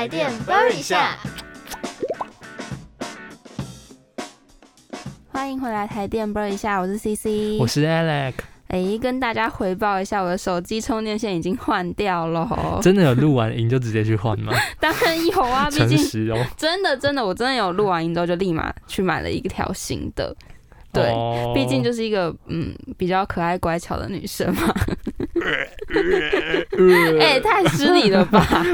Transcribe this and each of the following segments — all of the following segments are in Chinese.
台电 Burn 一下，欢迎回来台电 Burn 一下，我是 CC，我是 Alex。哎，跟大家回报一下，我的手机充电线已经换掉了。真的有录完音就直接去换吗？当然有啊，毕诚竟实哦。真的真的，我真的有录完音之后就立马去买了一条新的。对，哦毕竟就是一个嗯比较可爱乖巧的女生嘛。哎、太失礼了吧！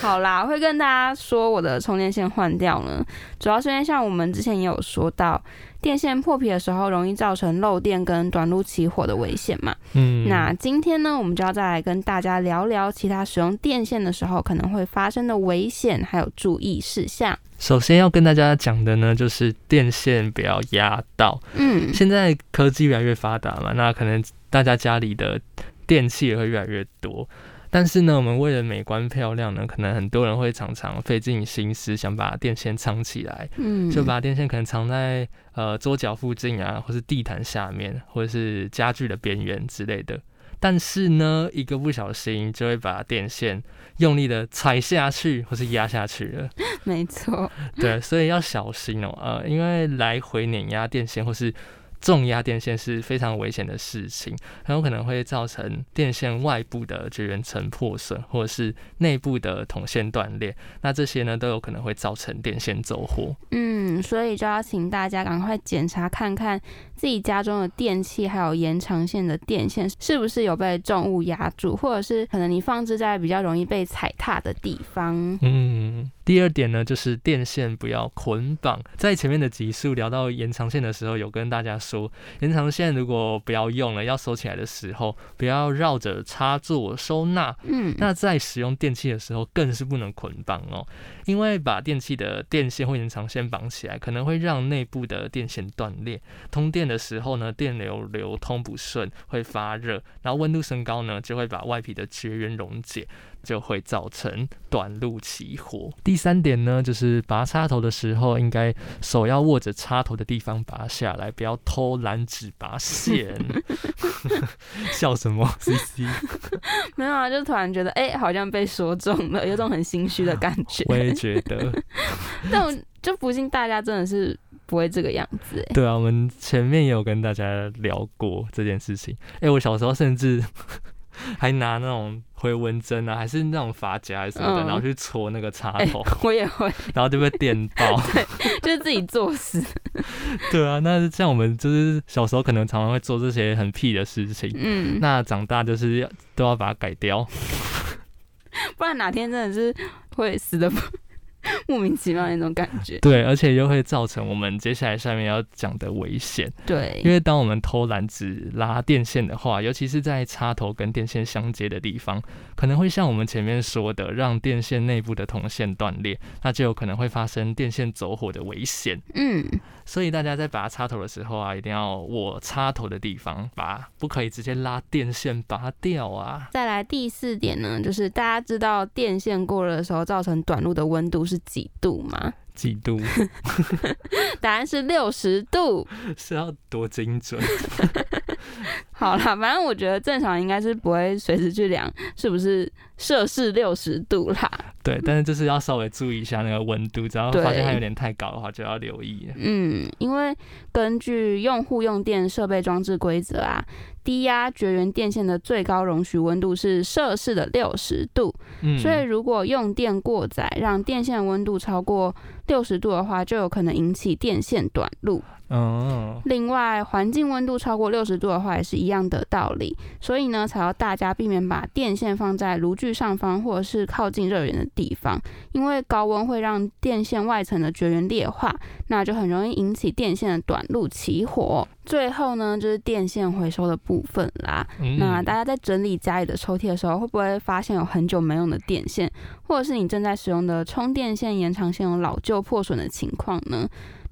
好啦，会跟大家说我的充电线换掉呢，主要是因为像我们之前也有说到，电线破皮的时候容易造成漏电跟短路起火的危险嘛。嗯那今天呢，我们就要再来跟大家聊聊其他使用电线的时候可能会发生的危险，还有注意事项。首先要跟大家讲的呢，就是电线不要压到。嗯，现在科技越来越发达嘛，那可能大家家里的电器也会越来越多。但是呢，我们为了美观漂亮呢，可能很多人会常常费尽心思想把电线藏起来，嗯，就把电线可能藏在呃桌角附近啊，或是地毯下面，或者是家具的边缘之类的。但是呢，一个不小心就会把电线用力的踩下去，或是压下去了。没错，对，所以要小心哦。呃，因为来回碾压电线或是重压电线是非常危险的事情，很有可能会造成电线外部的绝缘层破损，或者是内部的铜线断裂。那这些呢，都有可能会造成电线走火。嗯，所以就要请大家赶快检查看看自己家中的电器，还有延长线的电线是不是有被重物压住，或者是可能你放置在比较容易被踩踏的地方。嗯，第二点呢，就是电线不要捆绑。在前面的集数聊到延长线的时候，有跟大家说，延长线如果不要用了，要收起来的时候，不要绕着插座收纳。嗯，那在使用电器的时候，更是不能捆绑哦，因为把电器的电线或延长线绑起来，可能会让内部的电线断裂。通电的时候呢，电流流通不顺，会发热，然后温度升高呢，就会把外皮的绝缘溶解，就会造成短路起火。第三点呢，就是拔插头的时候，应该手要握着插头的地方拔下来，不要偷懒只拔线。笑什么？C C。没有啊，就突然觉得哎、好像被说中了，有种很心虚的感觉。我也觉得，但我就不信大家真的是不会这个样子哎。对啊，我们前面也有跟大家聊过这件事情。哎、我小时候甚至还拿那种回纹针啊，还是那种发夹还是什么的，嗯然后去戳那个插哎头，我也会，然后就被电爆。就是自己作死。对啊，那像我们就是小时候可能常常会做这些很屁的事情，嗯，那长大就是要都要把它改掉。不然哪天真的是会死的 莫名其妙那种感觉。对，而且又会造成我们接下来下面要讲的危险。对，因为当我们偷懒只拉电线的话，尤其是在插头跟电线相接的地方，可能会像我们前面说的，让电线内部的铜线断裂，那就有可能会发生电线走火的危险。嗯，所以大家在拔插头的时候啊，一定要握插头的地方拔，不可以直接拉电线拔掉啊。再来第四点呢，就是大家知道电线过热的时候造成短路的温度是几度吗？几度 答案是六十度。是要多精准？好啦，反正我觉得正常应该是不会随时去量是不是摄氏六十度啦。对，但是就是要稍微注意一下那个温度，只要发现它有点太高的话，就要留意。嗯，因为根据用户用电设备装置规则啊，低压绝缘电线的最高容许温度是摄氏的六十度，嗯，所以如果用电过载，让电线温度超过六十度的话，就有可能引起电线短路。嗯，另外，环境温度超过六十度的话，也是一样的道理。所以呢，才要大家避免把电线放在炉具上方或者是靠近热源的地方，因为高温会让电线外层的绝缘裂化，那就很容易引起电线的短路起火。最后呢，就是电线回收的部分啦。嗯那大家在整理家里的抽屉的时候，会不会发现有很久没用的电线，或者是你正在使用的充电线、延长线有老旧破损的情况呢？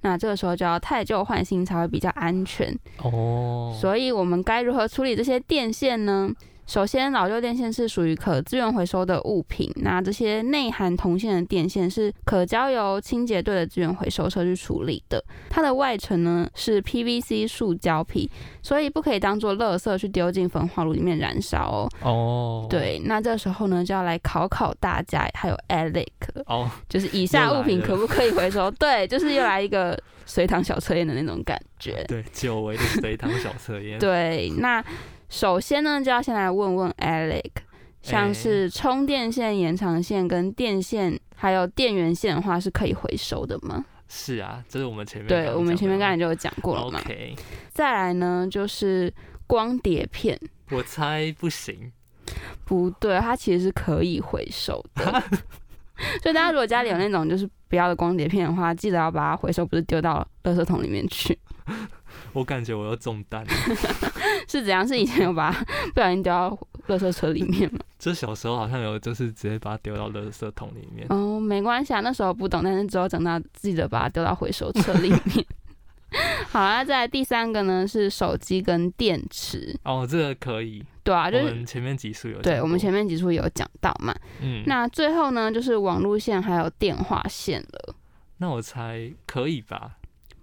那这个时候就要太旧换新才会比较安全。哦，所以我们该如何处理这些电线呢？首先，老旧电线是属于可资源回收的物品，那这些内含铜线的电线是可交由清洁队的资源回收车去处理的。它的外层呢是 PVC 塑胶皮，所以不可以当做垃圾去丢进焚化炉里面燃烧哦。哦，，对，那这时候呢就要来考考大家，还有 Alec，哦，就是以下物品可不可以回收？对，就是又来一个随堂小测验的那种感觉。对，久违的随堂小测验。对，那首先呢，就要先来问问 Alec，像哎是充电线、延长线跟电线，还有电源线的话，是可以回收的吗？是啊，这是我们前面对，我们前面刚才才就有讲过了嘛。OK，再来呢，就是光碟片，我猜不行。不对，它其实是可以回收的。所以大家如果家里有那种就是不要的光碟片的话，记得要把它回收，不是丢到垃圾桶里面去。我感觉我要中弹了。是怎样？是以前有把它不小心丢到垃圾车里面吗？就小时候好像有，就是直接把它丢到垃圾桶里面。哦，没关系啊，那时候不懂，但是之后长大记得把它丢到回收车里面。好啦，再来第三个呢是手机跟电池，哦，这个可以，对啊，就我是们前面几处有对我们前面几处有讲到嘛。嗯，那最后呢就是网路线还有电话线了。那我猜可以吧？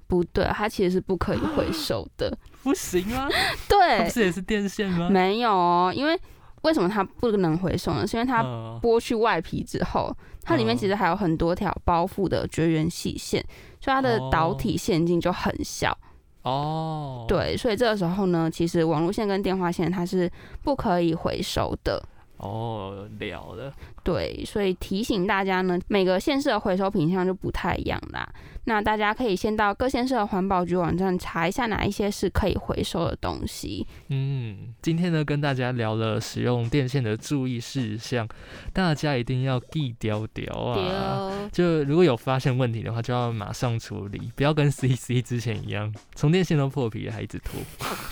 不对，它其实是不可以回收的。不行吗？对不，是也是电线吗？没有哦，因为为什么它不能回收呢？是因为它嗯剥去外皮之后，它里面嗯其实还有很多条包覆的绝缘细线，所以它的导体线径就很小。哦，，对，所以这个时候呢，其实网络线跟电话线它是不可以回收的。哦，了了，对，所以提醒大家呢，每个县市的回收品项就不太一样啦。那大家可以先到各县市的环保局网站查一下哪一些是可以回收的东西。嗯，今天呢跟大家聊了使用电线的注意事项，大家一定要记掉掉啊。就如果有发现问题的话，就要马上处理，不要跟 CC 之前一样，充电线都破皮了还一直拖。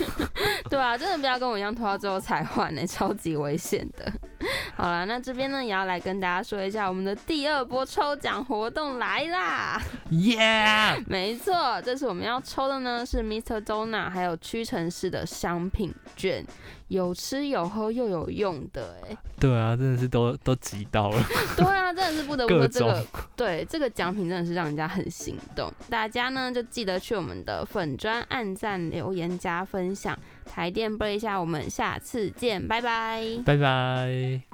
对啊，真的不要跟我一样拖到最后才换呢、超级危险的。好了，那这边呢也要来跟大家说一下，我们的第二波抽奖活动来啦！耶！没错，这次我们要抽的呢是 Mr. Dona 还有屈臣氏的商品券，有吃有喝又有用的哎、对啊，真的是都都急到了。对啊，真的是不得不说这个对这个奖品真的是让人家很心动。大家呢就记得去我们的粉砖按赞、留言、加分享，台电播一下，我们下次见，拜拜。拜拜。